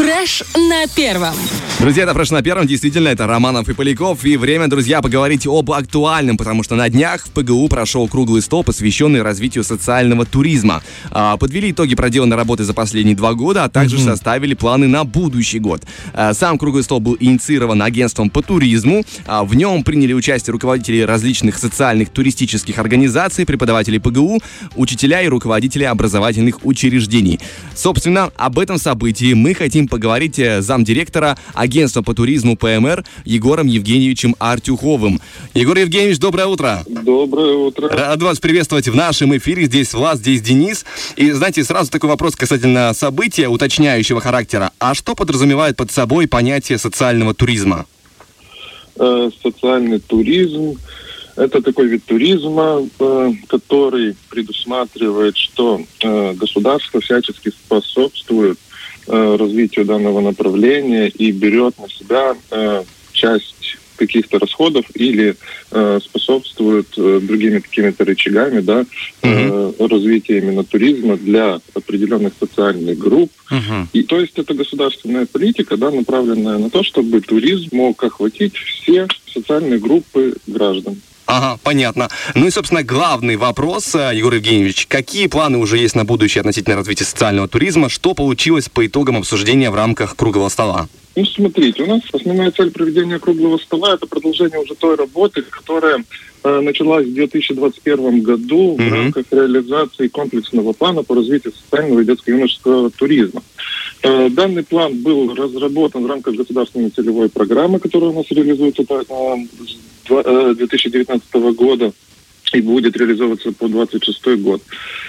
Фреш на первом. Друзья, это «Фреш на первом». Действительно, это Романов и Поляков. И время, друзья, поговорить об актуальном, потому что на днях в ПГУ прошел круглый стол, посвященный развитию социального туризма. А, подвели итоги проделанной работы за последние два года, а также mm-hmm. составили планы на будущий год. А, сам круглый стол был инициирован агентством по туризму. А, в нем приняли участие руководители различных социальных туристических организаций, преподаватели ПГУ, учителя и руководители образовательных учреждений. Собственно, об этом событии мы хотим поговорить с замдиректора агентства по туризму ПМР Егором Евгеньевичем Артюховым. Егор Евгеньевич, доброе утро. Доброе утро. Рад вас приветствовать в нашем эфире. Здесь Влад, здесь Денис. И, знаете, сразу такой вопрос касательно события уточняющего характера. А что подразумевает под собой понятие социального туризма? Э, социальный туризм – это такой вид туризма, э, который предусматривает, что э, государство всячески способствует Э, развитию данного направления и берет на себя э, часть каких-то расходов или э, способствует э, другими какими-то рычагами да, э, развития именно туризма для определенных социальных групп. Uh-huh. И то есть это государственная политика, да, направленная на то, чтобы туризм мог охватить все социальные группы граждан. Ага, понятно. Ну и, собственно, главный вопрос, э, Егор Евгеньевич. Какие планы уже есть на будущее относительно развития социального туризма? Что получилось по итогам обсуждения в рамках круглого стола? Ну, смотрите, у нас основная цель проведения круглого стола – это продолжение уже той работы, которая э, началась в 2021 году mm-hmm. в рамках реализации комплексного плана по развитию социального и детско-юношеского туризма. Э, данный план был разработан в рамках государственной целевой программы, которая у нас реализуется э, 2019 э, года и будет реализовываться по 26 год.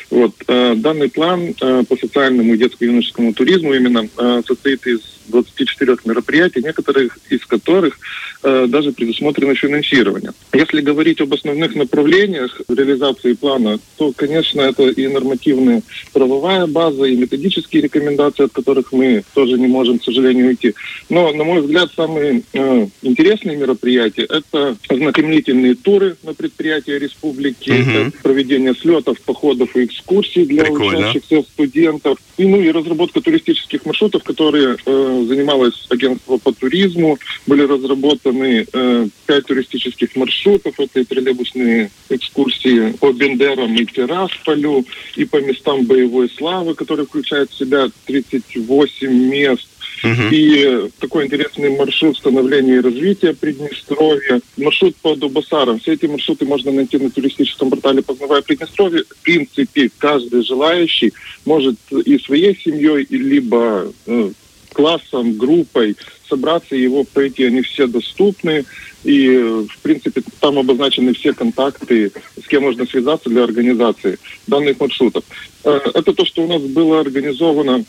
Вот. Э, данный план э, по социальному и детско-юношескому туризму именно состоит из 24 мероприятий, некоторых из которых э, даже предусмотрено финансирование. Если говорить об основных направлениях реализации плана, то, конечно, это и нормативная правовая база, и методические рекомендации, от которых мы тоже не можем, к сожалению, уйти. Но, на мой взгляд, самые э, интересные мероприятия – это ознакомительные туры на предприятия республики, угу. это проведение слетов, походов и экскурсий для Прикольно. учащихся студентов, и, ну и разработка туристических маршрутов, которые э, занималось агентство по туризму. Были разработаны э, пять туристических маршрутов. Это и троллейбусные экскурсии по Бендерам и Тирасполю, и по местам боевой славы, которые включают в себя 38 мест. Uh-huh. И такой интересный маршрут становления и развития Приднестровья. Маршрут по Дубасарам. Все эти маршруты можно найти на туристическом портале «Познавая Приднестровье». В принципе, каждый желающий может и своей семьей, и либо э, классом, группой собраться и его пройти. Они все доступны. И, в принципе, там обозначены все контакты, с кем можно связаться для организации данных маршрутов. Э, это то, что у нас было организовано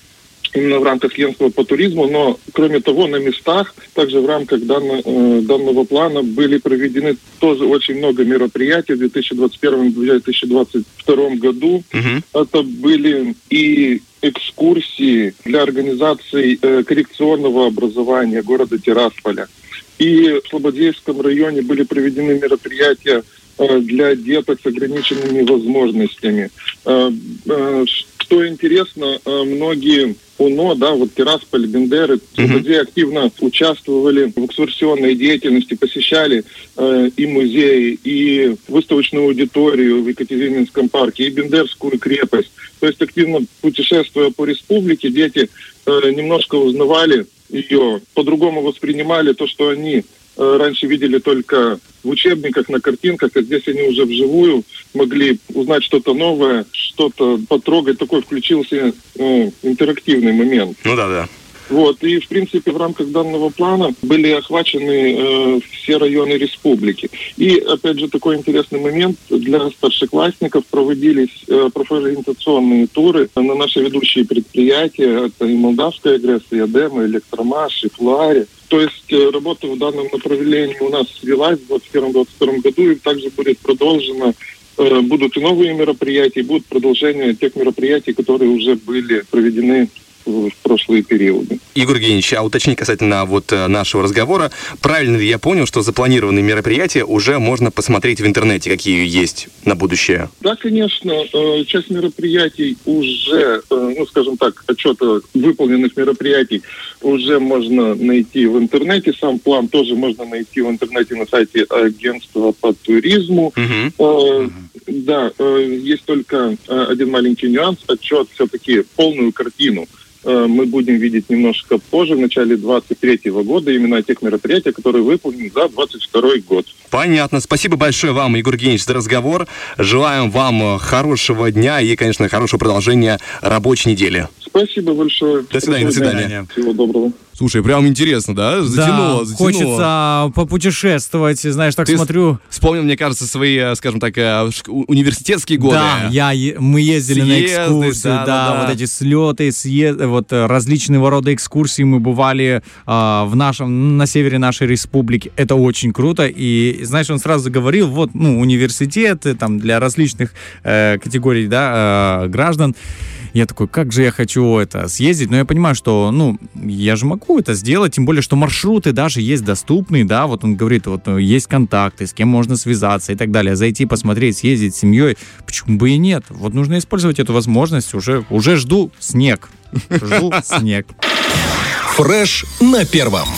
именно в рамках агентства по туризму, но кроме того на местах, также в рамках данного, э, данного плана были проведены тоже очень много мероприятий в 2021-2022 году. Uh-huh. Это были и экскурсии для организации э, коррекционного образования города Тирасполя. И в Слободейском районе были проведены мероприятия э, для деток с ограниченными возможностями. Э, э, что интересно, э, многие УНО, да, вот Тирасполь, Бендеры, uh-huh. активно участвовали в экскурсионной деятельности, посещали э, и музеи, и выставочную аудиторию в Екатерининском парке, и Бендерскую крепость. То есть активно путешествуя по республике, дети э, немножко узнавали ее, по-другому воспринимали то, что они Э, раньше видели только в учебниках, на картинках, а здесь они уже вживую могли узнать что-то новое, что-то потрогать. Такой включился ну, интерактивный момент. Ну да, да. Вот, и, в принципе, в рамках данного плана были охвачены э, все районы республики. И, опять же, такой интересный момент. Для старшеклассников проводились э, профориентационные туры на наши ведущие предприятия. Это и Молдавская ГРЭС, и Адем, и Электромаш, и Флуаре. То есть э, работа в данном направлении у нас велась в 2021-2022 году и также будет продолжена будут и новые мероприятия, будут продолжение тех мероприятий, которые уже были проведены в прошлые периоды. Игорь Евгеньевич, а уточни касательно вот э, нашего разговора. Правильно ли я понял, что запланированные мероприятия уже можно посмотреть в интернете, какие есть на будущее? Да, конечно. Э, часть мероприятий уже, э, ну, скажем так, отчета выполненных мероприятий уже можно найти в интернете. Сам план тоже можно найти в интернете на сайте агентства по туризму. Угу. Да, есть только один маленький нюанс. Отчет все-таки полную картину Э, мы будем видеть немножко позже, в начале 2023 года, именно тех мероприятий, которые выполнены за 2022 год. Понятно. Спасибо большое вам, Егор Евгеньевич, за разговор. Желаем вам э, хорошего дня и, конечно, хорошего продолжения рабочей недели. Спасибо большое. До свидания. До свидания. Всего доброго. Слушай, прям интересно, да? Затянуло, да, затянуло. хочется попутешествовать, знаешь, так Ты смотрю. Вспомнил, мне кажется, свои, э, скажем так, э, университетские годы. Да, я, мы ездили съезды, на экскурсию, да, да, да, да, вот эти слеты, съезды, вот э, различного рода экскурсии мы бывали э, в нашем, на севере нашей республики. Это очень круто. И, знаешь, он сразу говорил, вот, ну, университеты там для различных э, категорий, да, э, граждан. Я такой, как же я хочу это съездить, но я понимаю, что, ну, я же могу это сделать, тем более, что маршруты даже есть доступные, да, вот он говорит, вот э, есть контакты, с кем можно связаться и так далее, зайти, посмотреть, съездить с семьей, почему бы и нет? Вот нужно использовать эту возможность, уже, уже жду снег, жду снег. Фреш на первом.